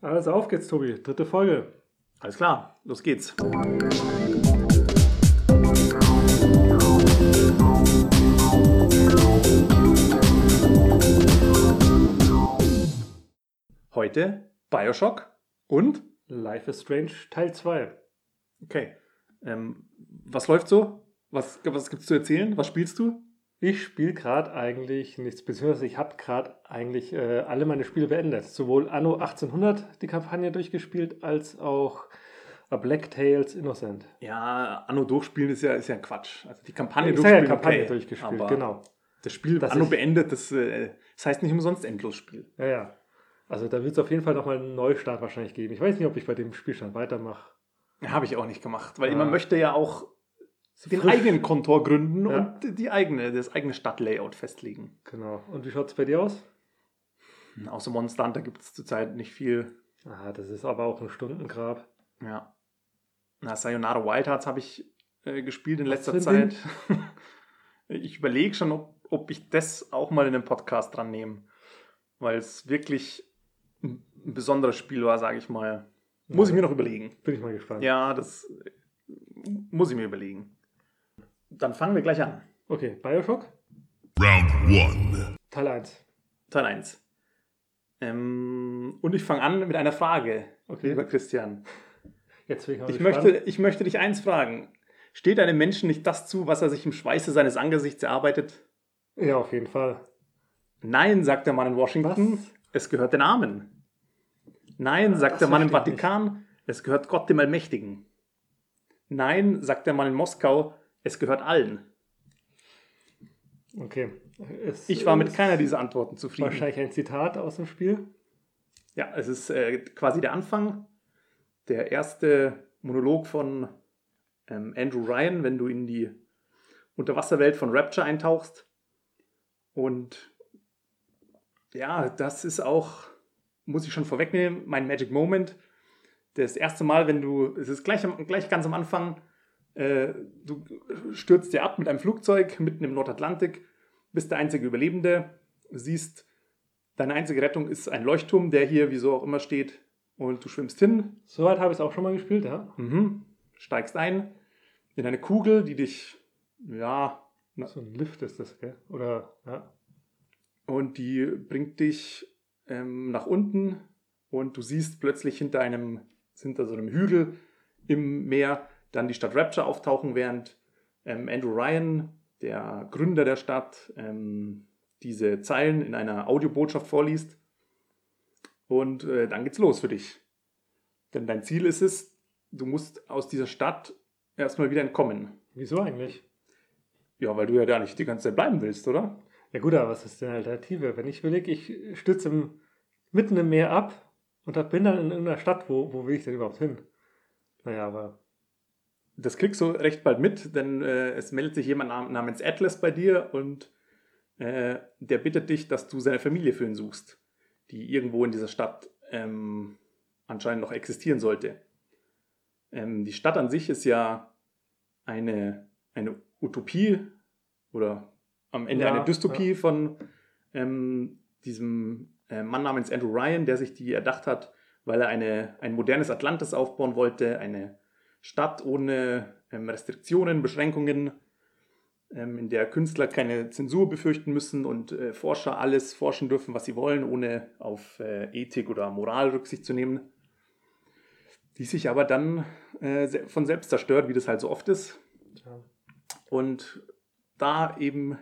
Also auf geht's, Tobi. Dritte Folge. Alles klar, los geht's. Heute Bioshock und Life is Strange Teil 2. Okay. Ähm, was läuft so? Was, was gibt's zu erzählen? Was spielst du? Ich spiele gerade eigentlich nichts, beziehungsweise ich habe gerade eigentlich äh, alle meine Spiele beendet. Sowohl Anno 1800 die Kampagne durchgespielt, als auch A Black Tales Innocent. Ja, Anno durchspielen ist ja, ist ja Quatsch. Also die Kampagne ja durchspielen, Kampagne okay, durchgespielt, genau. Das Spiel Dass Anno beendet, das, äh, das heißt nicht umsonst Endlosspiel. Ja, ja. Also da wird es auf jeden Fall nochmal einen Neustart wahrscheinlich geben. Ich weiß nicht, ob ich bei dem Spielstand weitermache. Habe ich auch nicht gemacht, weil Ja. man möchte ja auch den Frisch. eigenen Kontor gründen Ja. und die eigene, das eigene Stadtlayout festlegen. Genau. Und wie schaut es bei dir aus? Außer Monster Hunter gibt es zurzeit nicht viel. Ah, das ist aber auch ein Stundengrab. Ja. Na, Sayonara Wild Hearts habe ich äh, gespielt in Was letzter Zeit. ich überlege schon, ob, ob ich das auch mal in den Podcast dran nehme. Weil es wirklich ein besonderes Spiel war, sage ich mal. Muss ich mir noch überlegen. Bin ich mal gespannt. Ja, das äh, muss ich mir überlegen. Dann fangen wir gleich an. Okay, Bioshock, Round one. Teil 1. Teil 1. Ähm, und ich fange an mit einer Frage, Okay. lieber Christian. Jetzt bin ich mal Ich gespannt. möchte, ich möchte dich eins fragen. Steht einem Menschen nicht das zu, was er sich im Schweiße seines Angesichts erarbeitet? Ja, auf jeden Fall. Nein, sagt der Mann in Washington, Was? es gehört den Armen. Nein, sagt das der Mann im Vatikan, es gehört Gott dem Allmächtigen. Nein, sagt der Mann in Moskau, es gehört allen. Okay. Es Ich war mit keiner dieser Antworten zufrieden. Wahrscheinlich ein Zitat aus dem Spiel. Ja, es ist äh, quasi der Anfang, der erste Monolog von ähm, Andrew Ryan, wenn du in die Unterwasserwelt von Rapture eintauchst. Und ja, das ist auch, muss ich schon vorwegnehmen, mein Magic Moment. Das erste Mal, wenn du, es ist gleich, gleich ganz am Anfang, äh, du stürzt dir ab mit einem Flugzeug mitten im Nordatlantik, bist der einzige Überlebende, siehst Deine einzige Rettung ist ein Leuchtturm, der hier, wieso auch immer, steht. Und du schwimmst hin, Soweit habe ich es auch schon mal gespielt, ja. mhm, steigst ein in eine Kugel, die dich, ja, So ein Lift ist das, gell? Oder, ja. und die bringt dich ähm, nach unten und du siehst plötzlich hinter einem, hinter so einem Hügel im Meer dann die Stadt Rapture auftauchen, während ähm, Andrew Ryan, der Gründer der Stadt, ähm, diese Zeilen in einer Audiobotschaft vorliest. Und äh, dann geht's los für dich. Denn dein Ziel ist es, du musst aus dieser Stadt erstmal wieder entkommen. Wieso eigentlich? Ja, weil du ja da nicht die ganze Zeit bleiben willst, oder? Ja gut, aber was ist denn Alternative? Wenn ich überlege, ich stütze im, mitten im Meer ab und da bin dann in irgendeiner Stadt, wo, wo will ich denn überhaupt hin? Naja, aber Das kriegst du recht bald mit, denn äh, es meldet sich jemand nam namens Atlas bei dir und äh, der bittet dich, dass du seine Familie für ihn suchst, die irgendwo in dieser Stadt ähm, anscheinend noch existieren sollte. Ähm, die Stadt an sich ist ja eine, eine Utopie oder am Ende Ja, eine Dystopie von ähm, diesem äh, Mann namens Andrew Ryan, der sich die erdacht hat, weil er eine, ein modernes Atlantis aufbauen wollte, eine Stadt ohne ähm, Restriktionen, Beschränkungen, ähm, in der Künstler keine Zensur befürchten müssen und äh, Forscher alles forschen dürfen, was sie wollen, ohne auf äh, Ethik oder Moral Rücksicht zu nehmen. Die sich aber dann äh, von selbst zerstört, wie das halt so oft ist. ja. Und da eben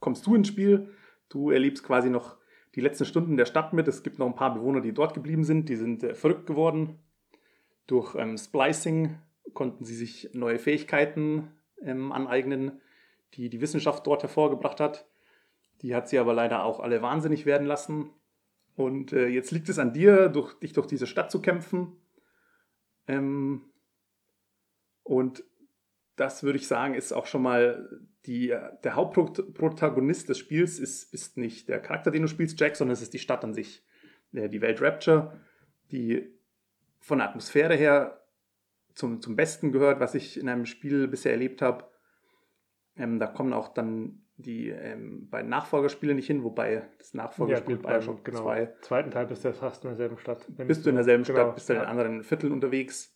kommst du ins Spiel. Du erlebst quasi noch die letzten Stunden der Stadt mit. Es gibt noch ein paar Bewohner, die dort geblieben sind. Die sind äh, verrückt geworden. Durch ähm, Splicing konnten sie sich neue Fähigkeiten ähm, aneignen, die die Wissenschaft dort hervorgebracht hat. Die hat sie aber leider auch alle wahnsinnig werden lassen. Und äh, jetzt liegt es an dir, durch, dich durch diese Stadt zu kämpfen. Ähm, und das würde ich sagen, ist auch schon mal die, der Hauptprotagonist des Spiels ist, ist nicht der Charakter, den du spielst, Jack, sondern es ist die Stadt an sich. Äh, Die Welt Rapture, die von der Atmosphäre her zum, zum Besten gehört, was ich in einem Spiel bisher erlebt habe. Ähm, da kommen auch dann die ähm, beiden Nachfolgerspiele nicht hin, wobei das Nachfolgerspiel gut, Bioshock genau, 2 zweiten Teil bist du ja fast in derselben Stadt. bist du in derselben Genau, Stadt, bist du in ja. anderen Vierteln unterwegs.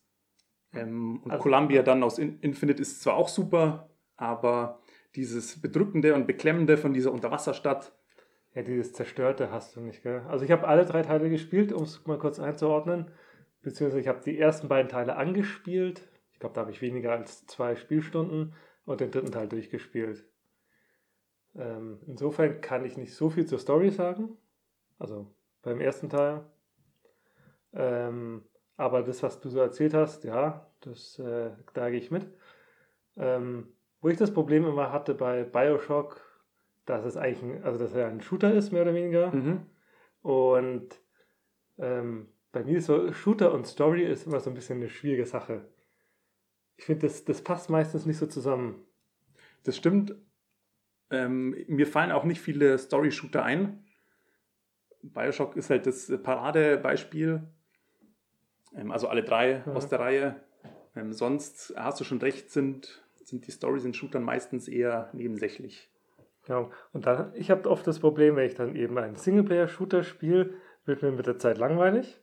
Ähm, und Also- Columbia dann aus In Infinite ist zwar auch super, aber dieses Bedrückende und Beklemmende von dieser Unterwasserstadt, Ja, dieses Zerstörte hast du nicht, gell? Also ich habe alle drei Teile gespielt, um es mal kurz einzuordnen. Beziehungsweise ich habe die ersten beiden Teile angespielt. Ich glaube, da habe ich weniger als zwei Spielstunden und den dritten Teil durchgespielt. Ähm, insofern kann ich nicht so viel zur Story sagen. Also beim ersten Teil. Ähm, aber das, was du so erzählt hast, ja, das, äh, da gehe ich mit. Ähm, wo ich das Problem immer hatte bei Bioshock, dass es eigentlich ein, also dass er ein Shooter ist, mehr oder weniger. Mhm. Und ähm, bei mir ist so Shooter und Story ist immer so ein bisschen eine schwierige Sache. Ich finde, das, das passt meistens nicht so zusammen. das stimmt. Ähm, mir fallen auch nicht viele Story-Shooter ein. Bioshock ist halt das Paradebeispiel. Ähm, also alle drei Mhm. aus der Reihe. Ähm, sonst hast du schon recht, sind, sind die Stories in Shootern meistens eher nebensächlich. Genau. Und dann, ich habe oft das Problem, wenn ich dann eben einen Singleplayer-Shooter spiele, wird mir mit der Zeit langweilig,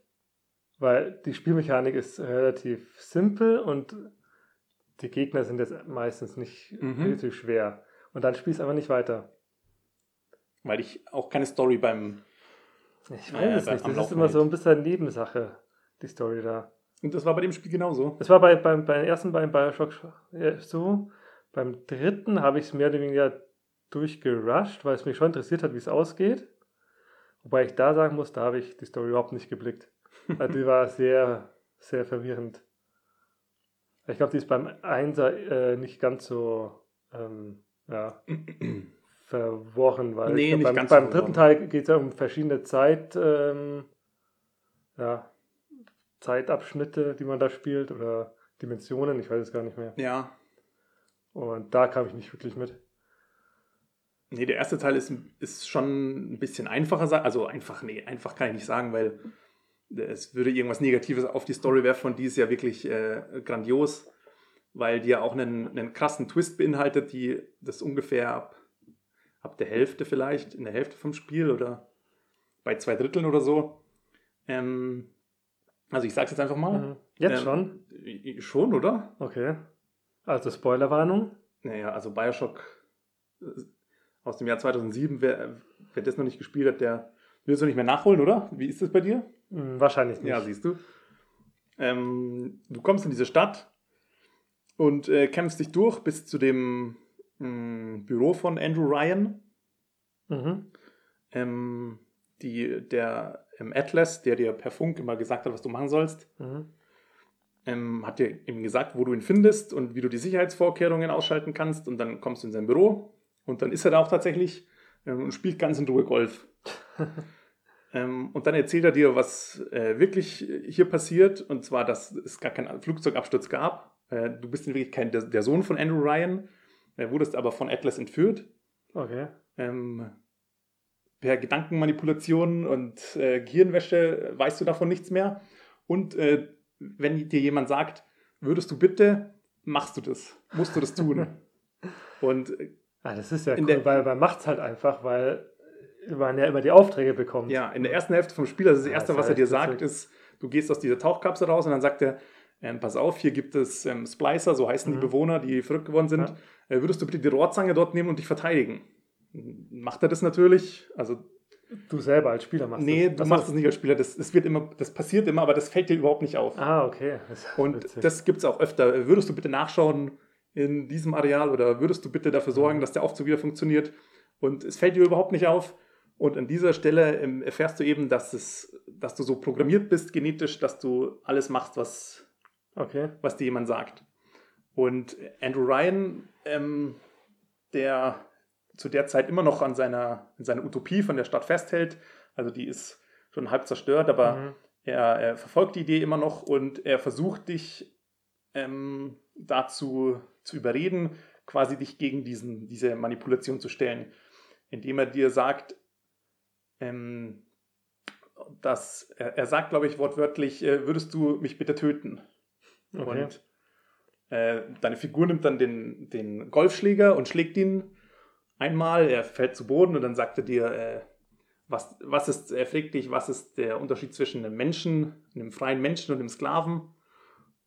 weil die Spielmechanik ist relativ simpel und die Gegner sind jetzt meistens nicht Mhm. relativ schwer. Und dann spielst du einfach nicht weiter. Weil ich auch keine Story beim. Ich weiß ja, es nicht. Das ist Laufen immer so ein bisschen Nebensache, die Story da. Und das war bei dem Spiel genauso. Das war bei, beim, beim ersten beim Bioshock äh, so. Beim dritten habe ich es mehr oder weniger durchgerusht, weil es mich schon interessiert hat, wie es ausgeht. Wobei ich da sagen muss, da habe ich die Story überhaupt nicht geblickt. Also die war sehr, sehr verwirrend. Ich glaube, die ist beim Einser äh, nicht ganz so ähm, ja, verworren, weil Nee, glaub, beim, so beim dritten. Teil geht es ja um verschiedene Zeit, ähm, ja, Zeitabschnitte, die man da spielt oder Dimensionen, ich weiß es gar nicht mehr. Ja. Und da kam ich nicht wirklich mit. Nee, der erste Teil ist, ist schon ein bisschen einfacher. Also einfach, nee, einfach kann ich nicht sagen, weil es würde irgendwas Negatives auf die Story werfen und die ist ja wirklich äh, grandios, weil die ja auch einen, einen krassen Twist beinhaltet, die das ungefähr ab, ab der Hälfte vielleicht, in der Hälfte vom Spiel oder bei zwei Dritteln oder so. Ähm, also ich sag's jetzt einfach mal. Mhm. Jetzt Ähm, schon? Schon, oder? Okay. Also Spoilerwarnung. Naja, also Bioshock äh, aus dem Jahr 2007, wer, wer das noch nicht gespielt hat, der will es noch nicht mehr nachholen, oder? Wie ist das bei dir? Hm, wahrscheinlich nicht. Ja, siehst du. Ähm, du kommst in diese Stadt und äh, kämpfst dich durch bis zu dem mh, Büro von Andrew Ryan. Mhm. Ähm, die, der ähm, Atlas, der dir per Funk immer gesagt hat, was du machen sollst, Mhm. ähm, hat dir eben gesagt, wo du ihn findest und wie du die Sicherheitsvorkehrungen ausschalten kannst. Und dann kommst du in sein Büro und dann ist er da auch tatsächlich ähm, und spielt ganz in Ruhe Golf. ähm, und dann erzählt er dir, was äh, wirklich hier passiert. Und zwar, dass es gar keinen Flugzeugabsturz gab. Äh, du bist in Wirklichkeit der, Sohn von Andrew Ryan, äh, wurdest aber von Atlas entführt. Okay. Ähm, per Gedankenmanipulation und äh, Gehirnwäsche weißt du davon nichts mehr. Und wenn dir jemand sagt, würdest du bitte, machst du das, musst du das tun. und Ah, das ist ja cool, der- weil man macht es halt einfach, weil man ja immer die Aufträge bekommt. ja, in der ersten Hälfte vom Spiel, also das Ja, Erste, was er dir sagt, ist, du gehst aus dieser Tauchkapsel raus und dann sagt er, ähm, pass auf, hier gibt es ähm, Splicer, so heißen die Mhm. Bewohner, die verrückt geworden sind. Ja. Äh, würdest du bitte die Rohrzange dort nehmen und dich verteidigen? Macht er das natürlich? Also Du selber als Spieler machst Nee, das. du Ach so. machst es nicht als Spieler. Das, das, wird immer, das passiert immer, aber das fällt dir überhaupt nicht auf. Ah, okay. Das und witzig. das gibt es auch öfter. Würdest du bitte nachschauen in diesem Areal oder würdest du bitte dafür Mhm. sorgen, dass der Aufzug wieder funktioniert? Und es fällt dir überhaupt nicht auf. Und an dieser Stelle ähm, erfährst du eben, dass, es, dass du so programmiert bist, genetisch, dass du alles machst, was, okay. was dir jemand sagt. Und Andrew Ryan, ähm, der zu der Zeit immer noch an seiner, an seiner Utopie von der Stadt festhält, also die ist schon halb zerstört, aber Mhm. er, er verfolgt die Idee immer noch und er versucht dich ähm, dazu zu überreden, quasi dich gegen diesen, diese Manipulation zu stellen, indem er dir sagt, ähm, dass er, er sagt, glaube ich, wortwörtlich, äh, würdest du mich bitte töten? Okay. Und äh, deine Figur nimmt dann den, den Golfschläger und schlägt ihn einmal, er fällt zu Boden und dann sagt er dir, äh, was, was ist, er fragt dich, was ist der Unterschied zwischen einem Menschen, einem freien Menschen und einem Sklaven?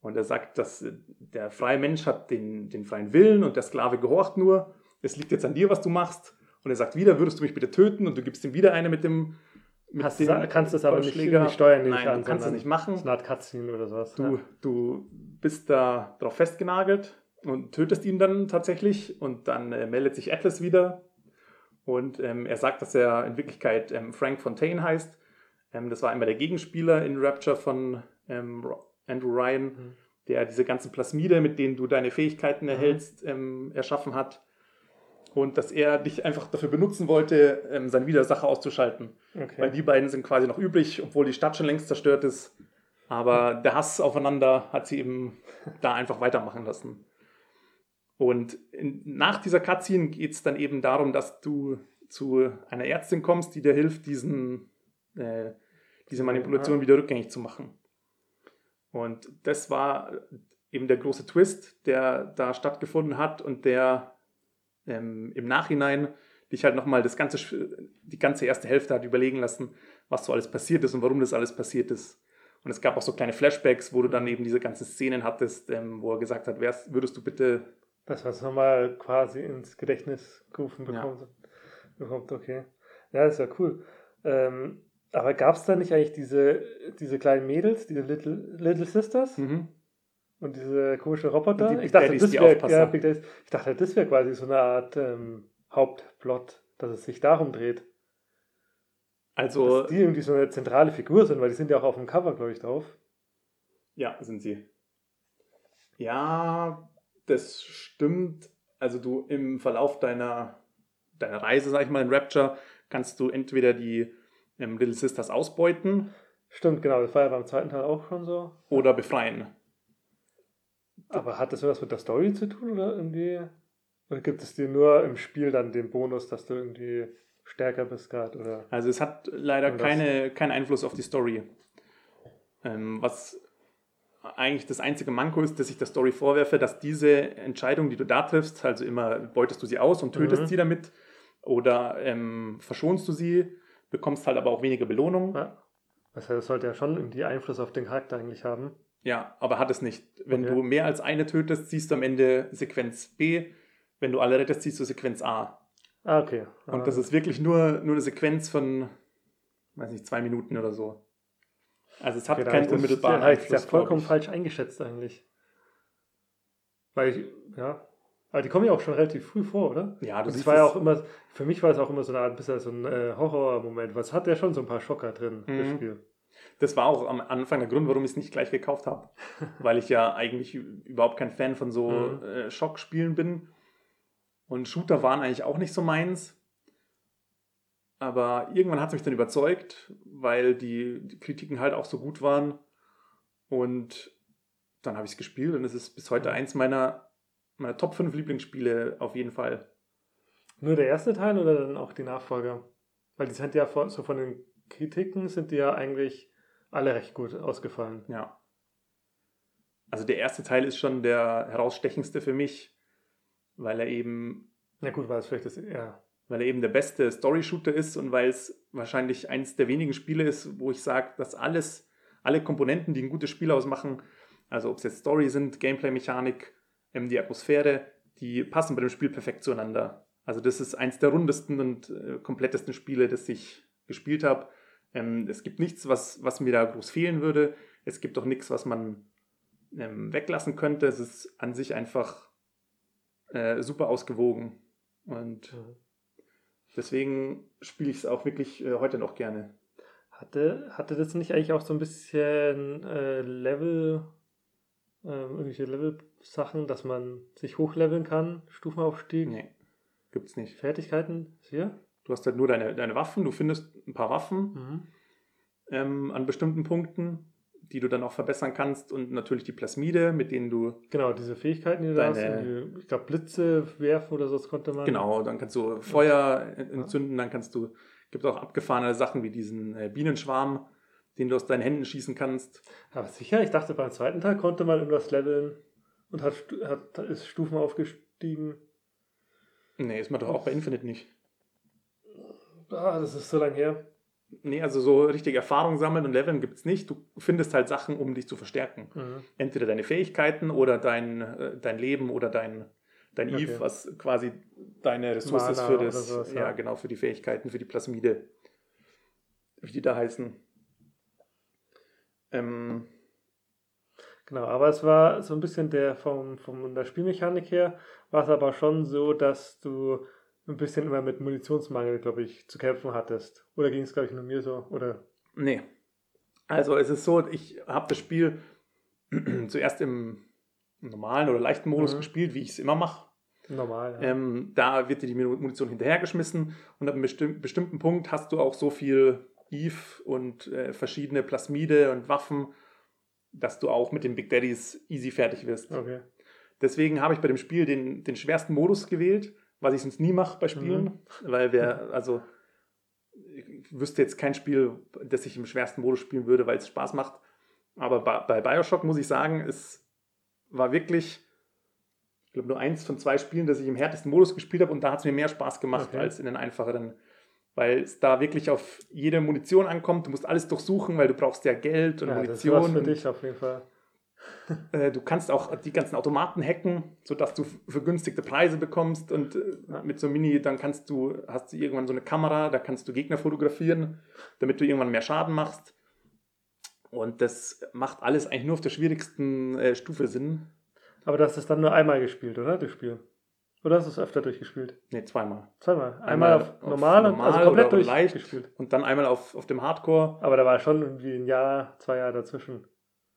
Und er sagt, dass äh, der freie Mensch hat den, den freien Willen und der Sklave gehorcht nur. Es liegt jetzt an dir, was du machst. Und er sagt wieder, würdest du mich bitte töten? Und du gibst ihm wieder eine mit dem mit Hast, dem kannst du es aber nicht, nicht steuern, nehme Nein, ich an, du kannst es nicht machen. Das eine Art Cutscene oder sowas. Du, ja. du bist da drauf festgenagelt und tötest ihn dann tatsächlich und dann äh, meldet sich Atlas wieder und ähm, er sagt, dass er in Wirklichkeit ähm, Frank Fontaine heißt. Ähm, das war einmal der Gegenspieler in Rapture von ähm, Andrew Ryan, Mhm. der diese ganzen Plasmide, mit denen du deine Fähigkeiten erhältst, ähm, erschaffen hat. Und dass er dich einfach dafür benutzen wollte, ähm, seine Widersacher auszuschalten. Weil Okay. die beiden sind quasi noch übrig, obwohl die Stadt schon längst zerstört ist. Aber der Hass aufeinander hat sie eben da einfach weitermachen lassen. Und in, nach dieser Cutscene geht es dann eben darum, dass du zu einer Ärztin kommst, die dir hilft, diesen, äh, diese Manipulation wieder rückgängig zu machen. Und das war eben der große Twist, der da stattgefunden hat und der ähm, im Nachhinein dich halt nochmal das ganze, die ganze erste Hälfte hat überlegen lassen, was so alles passiert ist und warum das alles passiert ist. Und es gab auch so kleine Flashbacks, wo du dann eben diese ganzen Szenen hattest, ähm, wo er gesagt hat, wärst, würdest du bitte, Das, was nochmal quasi ins Gedächtnis gerufen Ja. bekommt. bekommt. Okay. Ja, das ist ja cool. Ähm, aber gab es da nicht eigentlich diese, diese kleinen Mädels, diese Little, Little Sisters mhm. Und diese komischen Roboter? Die ich, dachte, Daddies, wär, ja, Daddies. ich dachte, das wäre quasi so eine Art ähm, Hauptplot, dass es sich darum dreht. also, dass die irgendwie so eine zentrale Figur sind, weil die sind ja auch auf dem Cover, glaube ich, drauf. ja, sind sie. Ja, das stimmt. Also du im Verlauf deiner, deiner Reise, sag ich mal, in Rapture, kannst du entweder die ähm, Little Sisters ausbeuten Stimmt, genau, das war ja beim zweiten Teil auch schon so. oder befreien. Aber hat das was mit der Story zu tun oder irgendwie? Oder gibt es dir nur im Spiel dann den Bonus, dass du irgendwie stärker bist gerade? Oder? Also es hat leider keine, keinen Einfluss auf die Story. Ähm, was eigentlich das einzige Manko ist, dass ich der Story vorwerfe, dass diese Entscheidung, die du da triffst, also immer beutest du sie aus und tötest Mhm. sie damit oder ähm, verschonst du sie, bekommst halt aber auch weniger Belohnung. Ja. Das sollte ja schon irgendwie Einfluss auf den Charakter eigentlich haben. Ja, aber hat es nicht. Wenn Okay. du mehr als eine tötest, siehst du am Ende Sequenz B. Wenn du alle rettest, siehst du Sequenz A. Ah, okay. Und Ah, das ist wirklich nur, nur eine Sequenz von, weiß nicht, zwei Minuten oder so. Also es hat okay, keinen das- unmittelbaren ich das ja Einfluss. glaub vollkommen falsch eingeschätzt eigentlich. Weil ich, ja. Aber die kommen ja auch schon relativ früh vor, oder? Ja, Und siehst war ja auch immer, für mich war es auch immer so eine Art, bisschen so ein äh, Horrormoment, weil es hat ja schon so ein paar Schocker drin, das Mhm. Spiel. Das war auch am Anfang der Grund, warum ich es nicht gleich gekauft habe. Weil ich ja eigentlich überhaupt kein Fan von so Mhm. äh, Schockspielen bin. Und Shooter waren eigentlich auch nicht so meins. Aber irgendwann hat es mich dann überzeugt, weil die, die Kritiken halt auch so gut waren. Und dann habe ich es gespielt und es ist bis heute Mhm. eins meiner, meiner Top 5 Lieblingsspiele auf jeden Fall. Nur der erste Teil oder dann auch die Nachfolger? Weil die sind ja von, so von den Kritiken sind die ja eigentlich alle recht gut ausgefallen. Ja. Also der erste Teil ist schon der herausstechendste für mich, weil er eben, Na gut, war es vielleicht das, ja. weil er eben der beste Story-Shooter ist und weil es wahrscheinlich eins der wenigen Spiele ist, wo ich sage, dass alles, alle Komponenten, die ein gutes Spiel ausmachen, also ob es jetzt Story sind, Gameplay-Mechanik, ähm, die Atmosphäre, die passen bei dem Spiel perfekt zueinander. Also das ist eins der rundesten und äh, komplettesten Spiele, das ich gespielt habe. Ähm, es gibt nichts, was, was mir da groß fehlen würde. Es gibt auch nichts, was man ähm, weglassen könnte. Es ist an sich einfach äh, super ausgewogen. Und Mhm. deswegen spiele ich es auch wirklich äh, heute noch gerne. Hatte, hatte das nicht eigentlich auch so ein bisschen äh, Level, ähm, irgendwelche Level-Sachen, dass man sich hochleveln kann, Stufenaufstieg, Nee, gibt's nicht. Fertigkeiten? Ist hier? Du hast halt nur deine, deine Waffen, du findest ein paar Waffen Mhm. ähm, an bestimmten Punkten, die du dann auch verbessern kannst und natürlich die Plasmide, mit denen du, Genau, diese Fähigkeiten, die du da hast. Deine- irgendwie, Ich glaube, Blitze werfen oder so, das konnte man. genau, dann kannst du Feuer entzünden, dann kannst du, gibt auch abgefahrene Sachen wie diesen äh, Bienenschwarm, den du aus deinen Händen schießen kannst. Aber sicher, ich dachte, beim zweiten Teil konnte man irgendwas leveln und hat, hat, ist Stufen aufgestiegen. Nee, ist man doch auch bei Infinite nicht. Ah, das ist so lange her. Nee, also so richtig Erfahrung sammeln und leveln gibt es nicht. Du findest halt Sachen, um dich zu verstärken. Mhm. Entweder deine Fähigkeiten oder dein, äh, dein Leben oder dein, dein Okay. Eve, was quasi deine Ressource ist für das, sowas, ja. ja. genau, für die Fähigkeiten, für die Plasmide, wie die da heißen. Ähm, Genau, aber es war so ein bisschen der vom, von der Spielmechanik her, war es aber schon so, dass du ein bisschen immer mit Munitionsmangel, glaube ich, zu kämpfen hattest. Oder ging es, glaube ich, nur mir so? Oder nee. Also es ist so, ich habe das Spiel zuerst im normalen oder leichten Modus Mhm. gespielt, wie ich es immer mache. normal? Ja. Ähm, da wird dir die Munition hinterhergeschmissen und ab einem bestimm bestimmten Punkt hast du auch so viel Eve und äh, verschiedene Plasmide und Waffen, dass du auch mit den Big Daddies easy fertig wirst. Okay. Deswegen habe ich bei dem Spiel den, den schwersten Modus gewählt, was ich sonst nie mache bei Spielen, weil wir, also ich wüsste jetzt kein Spiel, das ich im schwersten Modus spielen würde, weil es Spaß macht. Aber bei, Bioshock muss ich sagen, es war wirklich, ich glaube, nur eins von zwei Spielen, das ich im härtesten Modus gespielt habe und da hat es mir mehr Spaß gemacht Okay. als in den einfacheren. Weil es da wirklich auf jede Munition ankommt. Du musst alles durchsuchen, weil du brauchst ja Geld und Ja, das Munition. für und- dich auf jeden Fall. äh, du kannst auch die ganzen Automaten hacken, sodass du vergünstigte Preise bekommst und äh, mit so einem Mini, dann kannst du, hast du irgendwann so eine Kamera, da kannst du Gegner fotografieren, damit du irgendwann mehr Schaden machst. Und das macht alles eigentlich nur auf der schwierigsten äh, Stufe Sinn. Aber du hast es dann nur einmal gespielt, oder? Das Spiel. Oder hast du es öfter durchgespielt? Ne, zweimal. Zweimal. Einmal, Einmal auf, auf normal, und normal also komplett durchgespielt. Und dann einmal auf, auf dem Hardcore. Aber da war schon irgendwie ein Jahr, zwei Jahre dazwischen.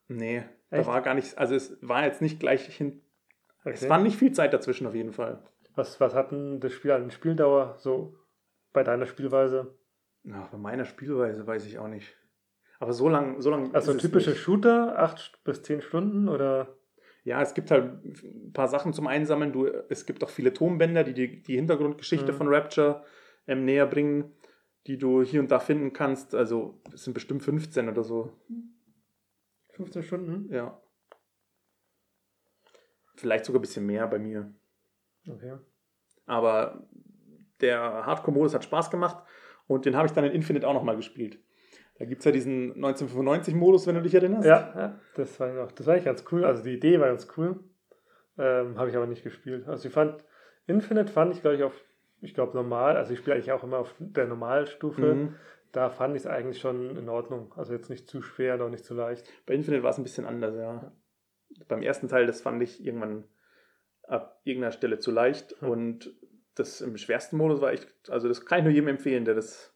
Nee, Echt? da war gar nichts, also es war jetzt nicht gleich hin. Es Okay. war nicht viel Zeit dazwischen auf jeden Fall. Was, was hat denn das Spiel an Spieldauer so bei deiner Spielweise? Na, bei meiner Spielweise weiß ich auch nicht. Aber so lang, so lang. Also es typische nicht. Shooter, acht bis zehn Stunden oder? Ja, es gibt halt ein paar Sachen zum Einsammeln. Du, es gibt auch viele Tonbänder, die die, die Hintergrundgeschichte Mhm. von Rapture ähm, näher bringen, die du hier und da finden kannst. Also es sind bestimmt 15 oder so. 15 Stunden? Ja. Vielleicht sogar ein bisschen mehr bei mir. Okay. Aber der Hardcore-Modus hat Spaß gemacht und den habe ich dann in Infinite auch nochmal gespielt. Da gibt es ja diesen 1995-Modus, wenn du dich erinnerst. Ja, ja, das war noch, das war eigentlich ganz cool. Also die Idee war ganz cool. Ähm, Habe ich aber nicht gespielt. Also ich fand, Infinite fand ich, glaube ich, auf, ich glaube, normal. Also ich spiele eigentlich auch immer auf der Normalstufe. Mhm. Da fand ich es eigentlich schon in Ordnung. Also jetzt nicht zu schwer, noch nicht zu leicht. Bei Infinite war es ein bisschen anders, ja. Beim ersten Teil, das fand ich irgendwann ab irgendeiner Stelle zu leicht. Hm. Und das im schwersten Modus war echt, also das kann ich nur jedem empfehlen, der das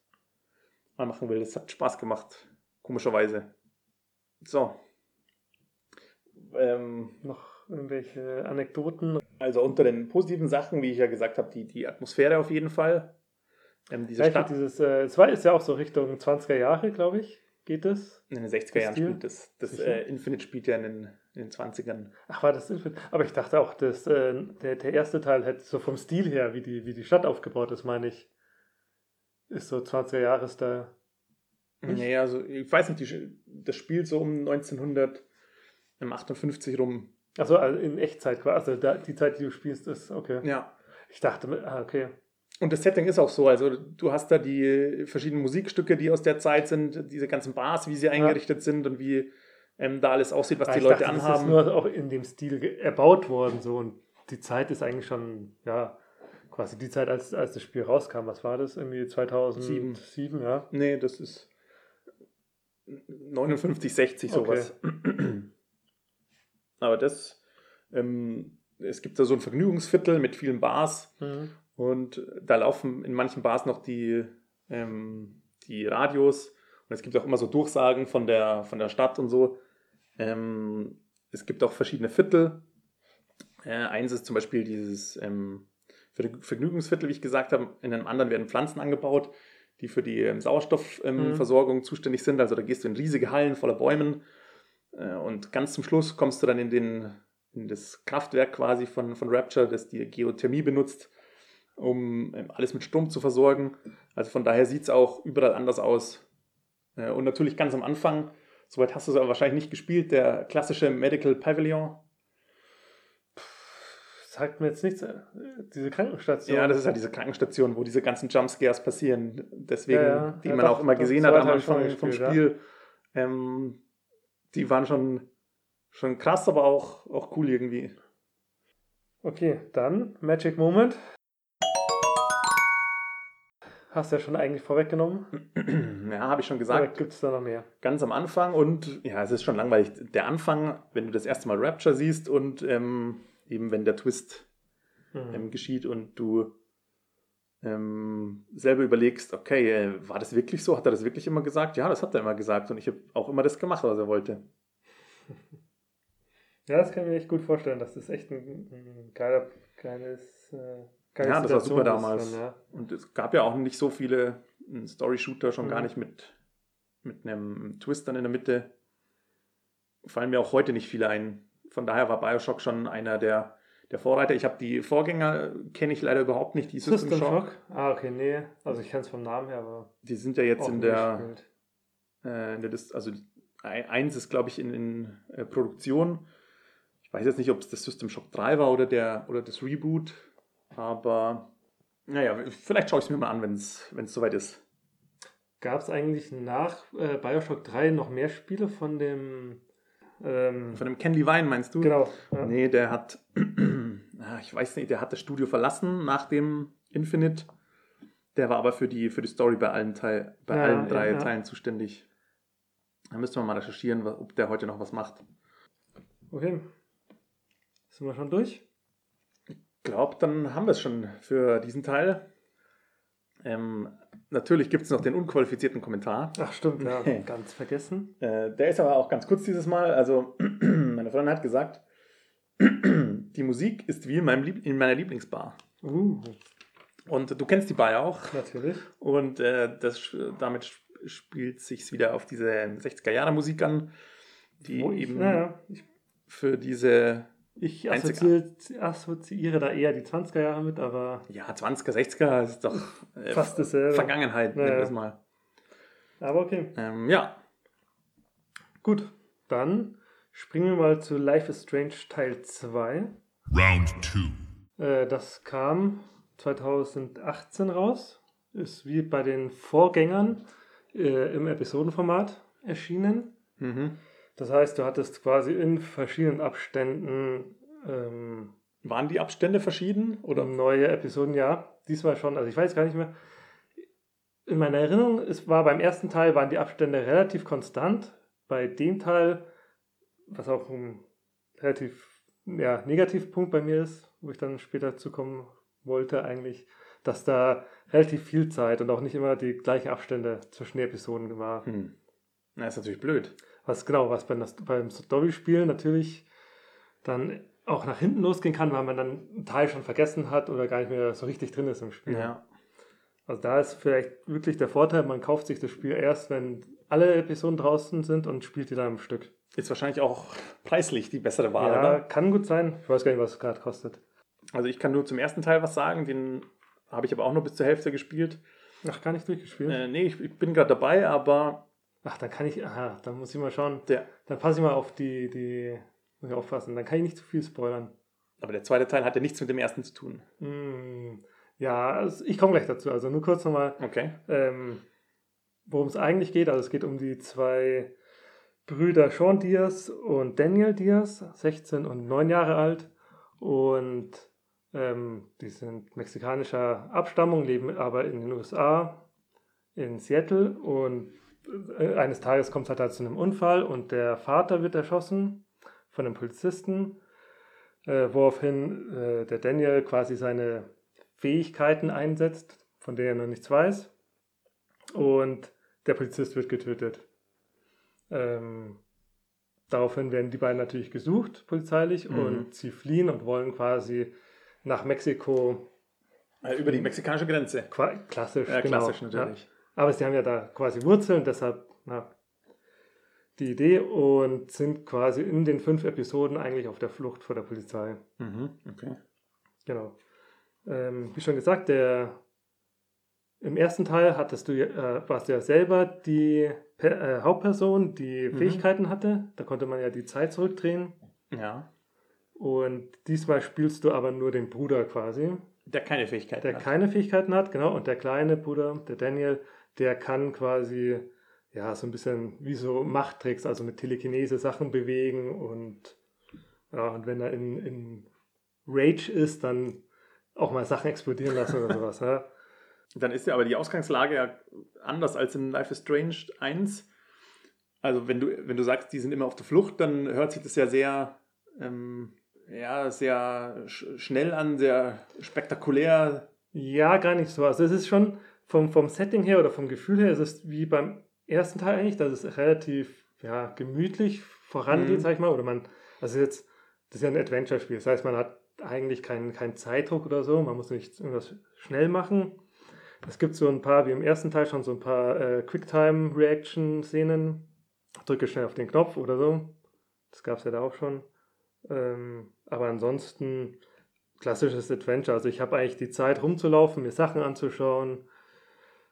mal machen will. Das hat Spaß gemacht, komischerweise. So. Ähm, Noch irgendwelche Anekdoten? also unter den positiven Sachen, wie ich ja gesagt habe, die, die Atmosphäre auf jeden Fall. Ähm, diese Stadt dieses, äh, es war ist ja auch so Richtung 20er Jahre, glaube ich, geht es. in den 60er Jahren spielt das. Das äh, Infinite spielt ja in den, in den 20ern. Ach, war das Infinite? Aber ich dachte auch, dass, äh, der, der erste Teil hätte so vom Stil her, wie die, wie die Stadt aufgebaut ist, meine ich, ist so 20er Jahre. Nicht? Nee, also ich weiß nicht, die, das spielt so um 1958 rum. Achso, also in Echtzeit quasi. Also da, die Zeit, die du spielst, ist okay. Ja. Ich dachte, ah, okay. Und das Setting ist auch so, also du hast da die verschiedenen Musikstücke, die aus der Zeit sind, diese ganzen Bars, wie sie eingerichtet sind und wie ähm, da alles aussieht, was Ah, die Leute dachte, Das ist anhaben. nur auch in dem Stil erbaut worden so und die Zeit ist eigentlich schon, ja, quasi die Zeit, als, als das Spiel rauskam. Was war das? Irgendwie 2007, Sieben. ja. Nee, das ist 59, 60 sowas. Aber das, ähm, es gibt da so ein Vergnügungsviertel mit vielen Bars Mhm. Und da laufen in manchen Bars noch die, ähm, die Radios und es gibt auch immer so Durchsagen von der, von der Stadt und so. Ähm, es gibt auch verschiedene Viertel. Äh, eins ist zum Beispiel dieses ähm, Ver- Vergnügungsviertel, wie ich gesagt habe. In einem anderen werden Pflanzen angebaut, die für die ähm, Sauerstoffversorgung ähm, Mhm. Zuständig sind. Also da gehst du in riesige Hallen voller Bäumen äh, und ganz zum Schluss kommst du dann in, den, in das Kraftwerk quasi von, von Rapture, das die Geothermie benutzt, um ähm, alles mit Strom zu versorgen. Also von daher sieht es auch überall anders aus. Äh, und natürlich ganz am Anfang, soweit hast du es aber wahrscheinlich nicht gespielt, der klassische Medical Pavilion. sagt mir jetzt nichts. äh, Diese Krankenstation. Ja, das ist halt diese Krankenstation, wo diese ganzen Jumpscares passieren. Deswegen, Ja, ja. die Ja, man doch, auch immer gesehen hat am Anfang vom Spiel. Ähm, die waren schon, schon krass, aber auch, auch cool irgendwie. Okay, dann Magic Moment. Hast du ja schon eigentlich vorweggenommen. ja, habe ich schon gesagt, gibt es da noch mehr? ganz am Anfang. Und ja, es ist schon langweilig. Der Anfang, wenn du das erste Mal Rapture siehst und ähm, eben wenn der Twist Mhm. ähm, geschieht und du ähm, selber überlegst, okay, äh, war das wirklich so? Hat er das wirklich immer gesagt? Ja, das hat er immer gesagt und ich habe auch immer das gemacht, was er wollte. Ja, das kann ich mir echt gut vorstellen. Das ist echt ein, ein geiler, geiles, äh, geile Ja, das war super damals. Dann, ja. Und es gab ja auch nicht so viele Story-Shooter, schon Mhm. gar nicht mit, mit einem Twist dann in der Mitte. Fallen mir auch heute nicht viele ein. Von daher war Bioshock schon einer der, der Vorreiter. Ich habe die Vorgänger, kenne ich leider überhaupt nicht, die System, System Shock. Shock? Ah, okay, nee. Also ich kenne es vom Namen her, aber Die sind ja jetzt in der, äh, in der also ein- eins ist, glaube ich, in, in äh, Produktion. Ich weiß jetzt nicht, ob es das System Shock 3 war oder, der, oder das Reboot, aber naja, vielleicht schaue ich es mir mal an, wenn es soweit ist. Gab es eigentlich nach äh, Bioshock 3 noch mehr Spiele von dem. Ähm, Von dem Ken Levine meinst du? genau. Ja. Nee, der hat, ah, ich weiß nicht, der hat das Studio verlassen nach dem Infinite. Der war aber für die, für die Story bei allen, Teil, bei Ja, allen drei ja. Teilen zuständig. Da müssten wir mal recherchieren, ob der heute noch was macht. Okay. Sind wir schon durch? Glaube, dann haben wir es schon für diesen Teil. Ähm, natürlich gibt es noch den unqualifizierten Kommentar. Ach, stimmt, ja. Ganz vergessen. Äh, der ist aber auch ganz kurz dieses Mal. Also, meine Freundin hat gesagt, die Musik ist wie in, meinem Lieb in meiner Lieblingsbar. Uh, Und du kennst die Bar ja auch. natürlich. Und äh, das, damit sp- spielt sich wieder auf diese 60er-Jahre-Musik an, die ich, eben ja, ja. Für diese ich assoziiere, assoziiere da eher die 20er Jahre mit, aber ja, 20er, 60er ist doch äh, fast dasselbe. Vergangenheit, Ja, nennen wir es mal. Aber okay. Ähm, ja, Gut, dann springen wir mal zu Life is Strange Teil 2. Round two. Äh, das kam 2018 raus. Ist wie bei den Vorgängern äh, im Episodenformat erschienen. mhm. Das heißt, du hattest quasi in verschiedenen Abständen ähm, waren die Abstände verschieden? oder neue Episoden, ja. Diesmal schon, also ich weiß gar nicht mehr. In meiner Erinnerung, es war beim ersten Teil waren die Abstände relativ konstant. Bei dem Teil, was auch ein relativ ja, Negativpunkt bei mir ist, wo ich dann später zukommen wollte, eigentlich, dass da relativ viel Zeit und auch nicht immer die gleichen Abstände zwischen den Episoden war. Hm. Na, ist natürlich blöd. Was genau, was beim, beim Story-Spiel natürlich dann auch nach hinten losgehen kann, weil man dann einen Teil schon vergessen hat oder gar nicht mehr so richtig drin ist im Spiel. Ja. Also da ist vielleicht wirklich der Vorteil, man kauft sich das Spiel erst, wenn alle Episoden draußen sind und spielt die dann im Stück. Ist wahrscheinlich auch preislich die bessere Wahl, ja, oder? kann gut sein. Ich weiß gar nicht, was es gerade kostet. Also ich kann nur zum ersten Teil was sagen, den habe ich aber auch nur bis zur Hälfte gespielt. Ach, gar nicht durchgespielt. Äh, nee, ich, ich bin gerade dabei, aber Ach, dann kann ich, aha, dann muss ich mal schauen. der, Dann passe ich mal auf die, die, muss ich aufpassen. Dann kann ich nicht zu viel spoilern. aber der zweite Teil hat ja nichts mit dem ersten zu tun. Hm, ja, also ich komme gleich dazu. Also nur kurz nochmal, Okay. ähm, worum es eigentlich geht. Also es geht um die zwei Brüder Sean Diaz und Daniel Diaz, 16 und 9 Jahre alt. Und ähm, die sind mexikanischer Abstammung, leben aber in den USA, in Seattle. Und eines Tages kommt es halt zu einem Unfall und der Vater wird erschossen von einem Polizisten, äh, woraufhin äh, der Daniel quasi seine Fähigkeiten einsetzt, von denen er noch nichts weiß. Und der Polizist wird getötet. Ähm, daraufhin werden die beiden natürlich gesucht, polizeilich, Mhm. und sie fliehen und wollen quasi nach Mexiko. Äh, über die mexikanische Grenze. Klassisch, Ja, genau. klassisch natürlich. Ja. Aber sie haben ja da quasi Wurzeln, deshalb na, die Idee und sind quasi in den fünf Episoden eigentlich auf der Flucht vor der Polizei. Mhm. Okay. Genau. Ähm, wie schon gesagt, der, im ersten Teil hattest du, äh, warst du ja selber die per, äh, Hauptperson, die Mhm. Fähigkeiten hatte. Da konnte man ja die Zeit zurückdrehen. Ja. Und diesmal spielst du aber nur den Bruder quasi, Der keine Fähigkeiten der hat. keine Fähigkeiten hat, genau. Und der kleine Bruder, der Daniel, der kann quasi, ja, so ein bisschen wie so Machttricks, also mit Telekinese Sachen bewegen und, ja, und wenn er in, in Rage ist, dann auch mal Sachen explodieren lassen oder sowas. Ja. Dann ist ja aber die Ausgangslage ja anders als in Life is Strange 1. Also wenn du, wenn du sagst, die sind immer auf der Flucht, dann hört sich das ja sehr, ähm, ja, sehr sch schnell an, sehr spektakulär. Ja, gar nicht so. Also es ist schon vom, vom Setting her oder vom Gefühl her, es ist wie beim ersten Teil eigentlich, dass es relativ ja, gemütlich vorangeht, Mhm. sag ich mal. Oder man, also jetzt, das ist ja ein Adventure-Spiel. Das heißt, man hat eigentlich keinen keinen Zeitdruck oder so. Man muss nicht irgendwas schnell machen. Es gibt so ein paar, wie im ersten Teil schon so ein paar äh, Quicktime-Reaction-Szenen. Drücke schnell auf den Knopf oder so. Das gab es ja da auch schon. Ähm, aber ansonsten klassisches Adventure. Also ich habe eigentlich die Zeit rumzulaufen, mir Sachen anzuschauen.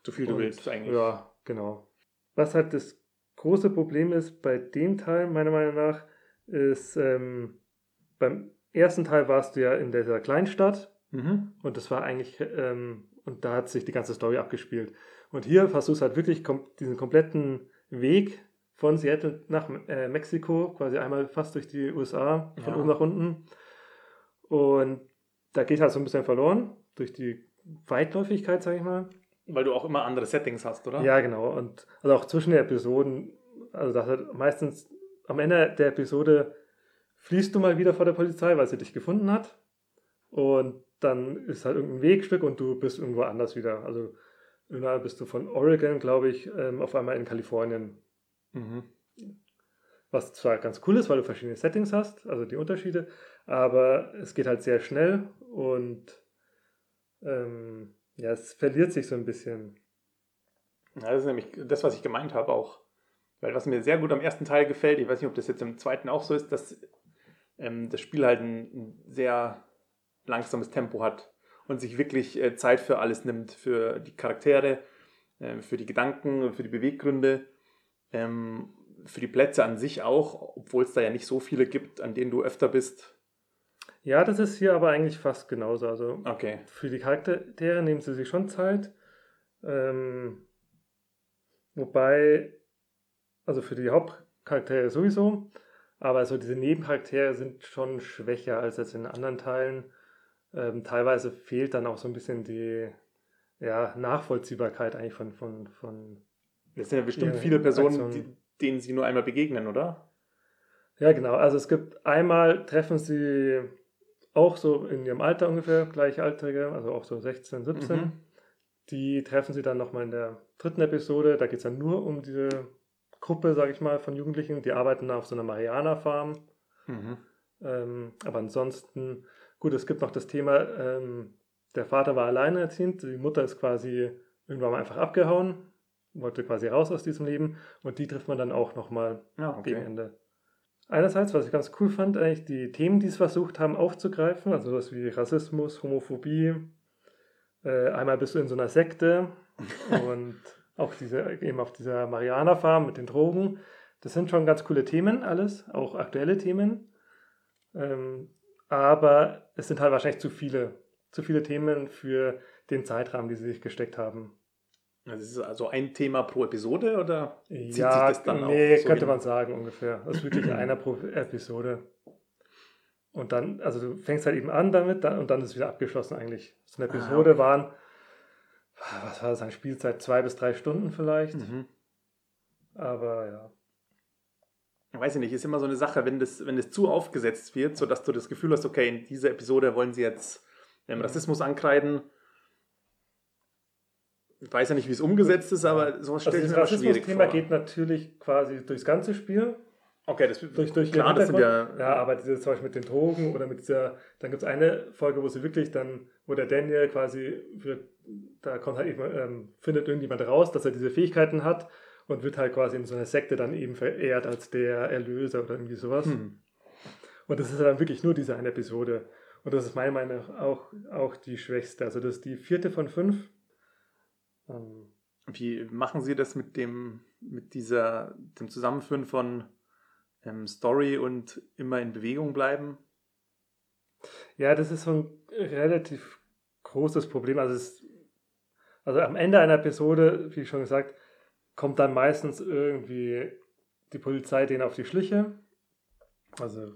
So viel du willst eigentlich. Ja, genau. Was halt das große Problem ist bei dem Teil, meiner Meinung nach, ist, ähm, beim ersten Teil warst du ja in dieser Kleinstadt Mhm. und das war eigentlich, ähm, und da hat sich die ganze Story abgespielt. Und hier versuchst du halt wirklich kom diesen kompletten Weg von Seattle nach äh, Mexiko, quasi einmal fast durch die USA, von Ja. oben nach unten. Und da geht halt so ein bisschen verloren, durch die Weitläufigkeit, sag ich mal. Weil du auch immer andere Settings hast, oder? Ja, genau. Und also auch zwischen den Episoden, also das hat meistens am Ende der Episode fließt du mal wieder vor der Polizei, weil sie dich gefunden hat. Und dann ist halt irgendein Wegstück und du bist irgendwo anders wieder. Also irgendwann bist du von Oregon, glaube ich, ähm, auf einmal in Kalifornien. Mhm. Was zwar ganz cool ist, weil du verschiedene Settings hast, also die Unterschiede, aber es geht halt sehr schnell und ähm, ja, es verliert sich so ein bisschen. Ja, das ist nämlich das, was ich gemeint habe auch. Weil was mir sehr gut am ersten Teil gefällt, ich weiß nicht, ob das jetzt im zweiten auch so ist, dass ähm, das Spiel halt ein, sehr langsames Tempo hat und sich wirklich äh, Zeit für alles nimmt, für die Charaktere, ähm, für die Gedanken, für die Beweggründe, ähm, für die Plätze an sich auch, obwohl es da ja nicht so viele gibt, an denen du öfter bist. Ja, das ist hier aber eigentlich fast genauso. Also Okay. für die Charaktere nehmen sie sich schon Zeit. Ähm, wobei, also für die Hauptcharaktere sowieso, aber also diese Nebencharaktere sind schon schwächer als jetzt in anderen Teilen. Ähm, teilweise fehlt dann auch so ein bisschen die ja, Nachvollziehbarkeit eigentlich von, von, von Das sind ja bestimmt viele Personen, die, denen sie nur einmal begegnen, oder? Ja, genau. Also es gibt einmal treffen sie auch so in ihrem Alter ungefähr, gleichaltrige, also auch so 16, 17. Mhm. Die treffen sie dann nochmal in der dritten Episode. Da geht es dann nur um diese Gruppe, sage ich mal, von Jugendlichen. Die arbeiten auf so einer Mariana-Farm. Mhm. Ähm, aber ansonsten, gut, es gibt noch das Thema, ähm, der Vater war alleinerziehend, die Mutter ist quasi irgendwann mal einfach abgehauen, wollte quasi raus aus diesem Leben und die trifft man dann auch nochmal Ja, gegen okay. Ende. Einerseits, was ich ganz cool fand, eigentlich die Themen, die es versucht haben aufzugreifen, also sowas wie Rassismus, Homophobie. Äh, einmal bist du in so einer Sekte und auch diese, eben auf dieser Mariana-Farm mit den Drogen. Das sind schon ganz coole Themen, alles, auch aktuelle Themen. Ähm, aber es sind halt wahrscheinlich zu viele, zu viele Themen für den Zeitrahmen, die sie sich gesteckt haben. Das ist also ein Thema pro Episode oder zieht ja, sich das dann nee, auch so könnte hin? man sagen ungefähr. Das ist wirklich einer pro Episode. Und dann, also du fängst halt eben an damit dann, und dann ist es wieder abgeschlossen eigentlich. So eine Ah, Episode okay. waren, was war das, eine Spielzeit, zwei bis drei Stunden vielleicht. Mhm. Aber ja. Weiß ich nicht, ist immer so eine Sache, wenn das, wenn das zu aufgesetzt wird, sodass du das Gefühl hast, okay, in dieser Episode wollen sie jetzt ähm, Rassismus ankreiden. Ich weiß ja nicht, wie es umgesetzt ist, aber sowas Also ich das mir schwierig Rassismus-Thema geht natürlich quasi durchs ganze Spiel. Okay, das Durch, durch klar, das sind ja, ja, aber dieses Zeug mit den Drogen oder mit dieser, dann gibt es eine Folge, wo sie wirklich dann, wo der Daniel quasi, wird, da kommt halt eben, ähm, findet irgendjemand raus, dass er diese Fähigkeiten hat und wird halt quasi in so einer Sekte dann eben verehrt als der Erlöser oder irgendwie sowas. Hm. Und das ist dann wirklich nur diese eine Episode. Und das ist meiner Meinung nach auch, auch die schwächste. Also das ist die vierte von fünf. Ähm, Wie machen Sie das mit dem, mit dieser, dem Zusammenführen von ähm, Story und immer in Bewegung bleiben? Ja, das ist so ein relativ großes Problem. Also, es, also am Ende einer Episode, wie schon gesagt, kommt dann meistens irgendwie die Polizei denen auf die Schliche. Also